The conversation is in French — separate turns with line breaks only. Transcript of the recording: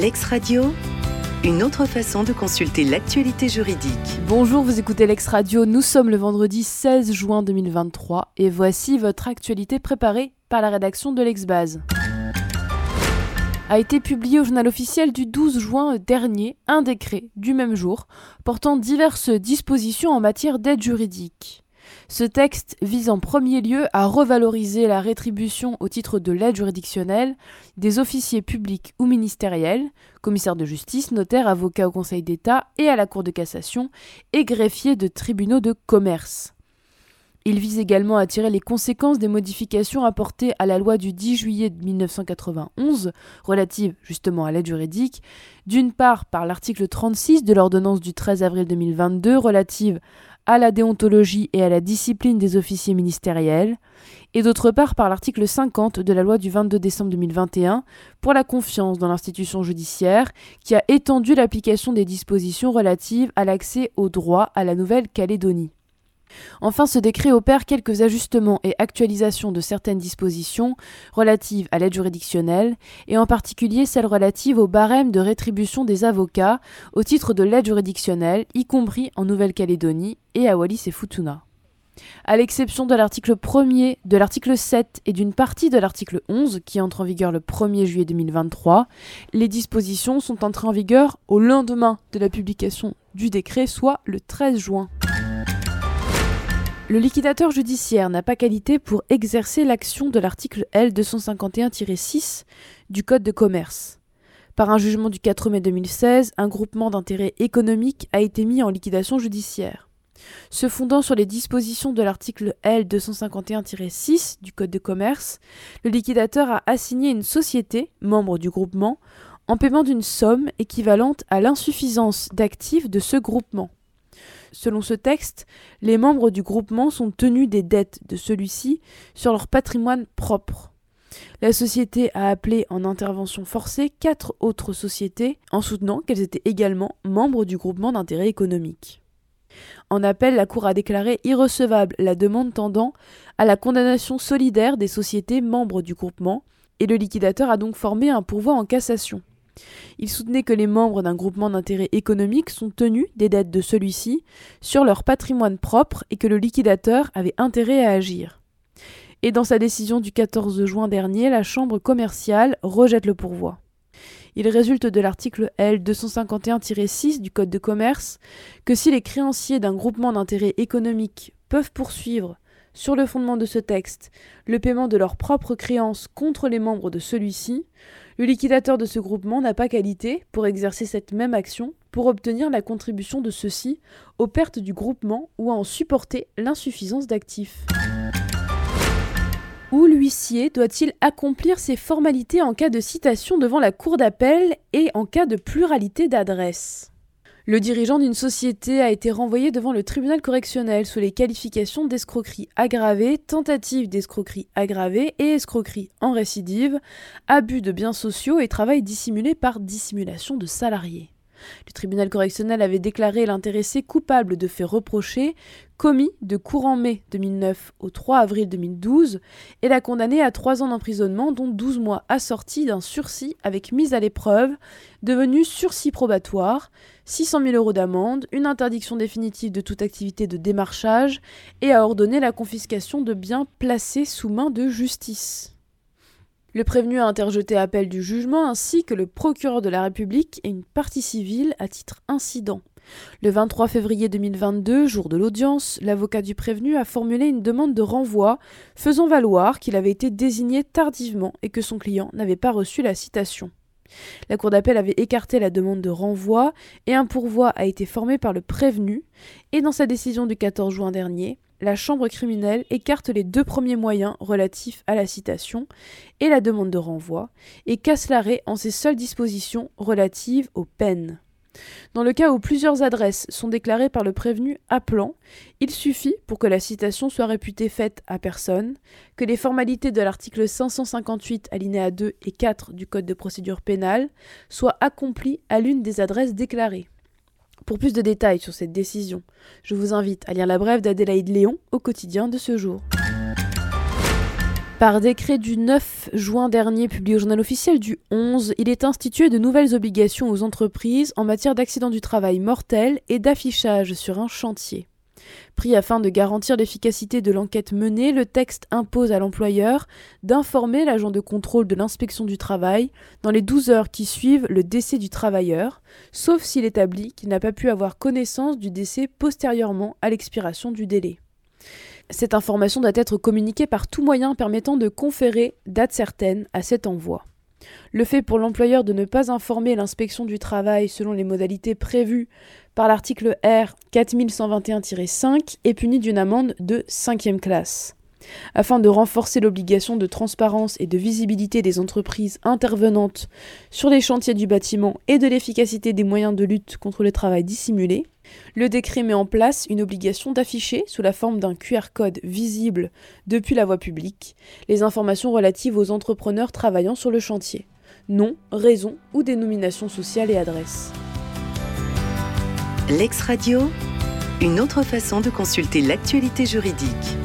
Lex Radio, une autre façon de consulter l'actualité juridique.
Bonjour, vous écoutez Lex Radio, nous sommes le vendredi 16 juin 2023 et voici votre actualité préparée par la rédaction de l'Exbase. A été publié au journal officiel du 12 juin dernier un décret du même jour portant diverses dispositions en matière d'aide juridique. Ce texte vise en premier lieu à revaloriser la rétribution au titre de l'aide juridictionnelle des officiers publics ou ministériels, commissaires de justice, notaires, avocats au Conseil d'État et à la Cour de cassation, et greffiers de tribunaux de commerce. Il vise également à tirer les conséquences des modifications apportées à la loi du 10 juillet 1991 relative justement à l'aide juridique, d'une part par l'article 36 de l'ordonnance du 13 avril 2022 relative à la déontologie et à la discipline des officiers ministériels, et d'autre part par l'article 50 de la loi du 22 décembre 2021 pour la confiance dans l'institution judiciaire, qui a étendu l'application des dispositions relatives à l'accès au droit à la Nouvelle-Calédonie. Enfin, ce décret opère quelques ajustements et actualisations de certaines dispositions relatives à l'aide juridictionnelle, et en particulier celles relatives au barème de rétribution des avocats au titre de l'aide juridictionnelle, y compris en Nouvelle-Calédonie et à Wallis et Futuna. À l'exception de l'article 1er, de l'article 7 et d'une partie de l'article 11 qui entre en vigueur le 1er juillet 2023, les dispositions sont entrées en vigueur au lendemain de la publication du décret, soit le 13 juin. Le liquidateur judiciaire n'a pas qualité pour exercer l'action de l'article L251-6 du Code de commerce. Par un jugement du 4 mai 2016, un groupement d'intérêt économique a été mis en liquidation judiciaire. Se fondant sur les dispositions de l'article L251-6 du Code de commerce, le liquidateur a assigné une société, membre du groupement, en paiement d'une somme équivalente à l'insuffisance d'actifs de ce groupement. Selon ce texte, les membres du groupement sont tenus des dettes de celui-ci sur leur patrimoine propre. La société a appelé en intervention forcée quatre autres sociétés en soutenant qu'elles étaient également membres du groupement d'intérêt économique. En appel, la Cour a déclaré irrecevable la demande tendant à la condamnation solidaire des sociétés membres du groupement, et le liquidateur a donc formé un pourvoi en cassation. Il soutenait que les membres d'un groupement d'intérêt économique sont tenus des dettes de celui-ci sur leur patrimoine propre et que le liquidateur avait intérêt à agir. Et dans sa décision du 14 juin dernier, la Chambre commerciale rejette le pourvoi. Il résulte de l'article L 251-6 du Code de commerce que si les créanciers d'un groupement d'intérêt économique peuvent poursuivre sur le fondement de ce texte, le paiement de leurs propres créances contre les membres de celui-ci, le liquidateur de ce groupement n'a pas qualité pour exercer cette même action pour obtenir la contribution de ceux-ci aux pertes du groupement ou à en supporter l'insuffisance d'actifs. Où l'huissier doit-il accomplir ses formalités en cas de citation devant la cour d'appel et en cas de pluralité d'adresses? Le dirigeant d'une société a été renvoyé devant le tribunal correctionnel sous les qualifications d'escroquerie aggravée, tentative d'escroquerie aggravée et escroquerie en récidive, abus de biens sociaux et travail dissimulé par dissimulation de salariés. Le tribunal correctionnel avait déclaré l'intéressé coupable de faits reprochés commis de courant mai 2009 au 3 avril 2012 et l'a condamné à trois ans d'emprisonnement dont 12 mois assortis d'un sursis avec mise à l'épreuve devenu sursis probatoire, 600 000 euros d'amende, une interdiction définitive de toute activité de démarchage et a ordonné la confiscation de biens placés sous main de justice. Le prévenu a interjeté appel du jugement ainsi que le procureur de la République et une partie civile à titre incident. Le 23 février 2022, jour de l'audience, l'avocat du prévenu a formulé une demande de renvoi faisant valoir qu'il avait été désigné tardivement et que son client n'avait pas reçu la citation. La Cour d'appel avait écarté la demande de renvoi et un pourvoi a été formé par le prévenu et dans sa décision du 14 juin dernier, la Chambre criminelle écarte les deux premiers moyens relatifs à la citation et la demande de renvoi, et casse l'arrêt en ses seules dispositions relatives aux peines. Dans le cas où plusieurs adresses sont déclarées par le prévenu appelant, il suffit, pour que la citation soit réputée faite à personne, que les formalités de l'article 558 alinéa 2 et 4 du Code de procédure pénale soient accomplies à l'une des adresses déclarées. Pour plus de détails sur cette décision, je vous invite à lire la brève d'Adélaïde Léon au quotidien de ce jour. Par décret du 9 juin dernier, publié au journal officiel du 11, il est institué de nouvelles obligations aux entreprises en matière d'accidents du travail mortels et d'affichage sur un chantier. Pris afin de garantir l'efficacité de l'enquête menée, le texte impose à l'employeur d'informer l'agent de contrôle de l'inspection du travail dans les 12 heures qui suivent le décès du travailleur, sauf s'il établit qu'il n'a pas pu avoir connaissance du décès postérieurement à l'expiration du délai. Cette information doit être communiquée par tout moyen permettant de conférer date certaine à cet envoi. Le fait pour l'employeur de ne pas informer l'inspection du travail selon les modalités prévues par l'article R 4121-5 est puni d'une amende de 5e classe. Afin de renforcer l'obligation de transparence et de visibilité des entreprises intervenantes sur les chantiers du bâtiment et de l'efficacité des moyens de lutte contre le travail dissimulé, le décret met en place une obligation d'afficher, sous la forme d'un QR code visible depuis la voie publique, les informations relatives aux entrepreneurs travaillant sur le chantier. Nom, raison ou dénomination sociale et adresse.
L'ex-radio, une autre façon de consulter l'actualité juridique.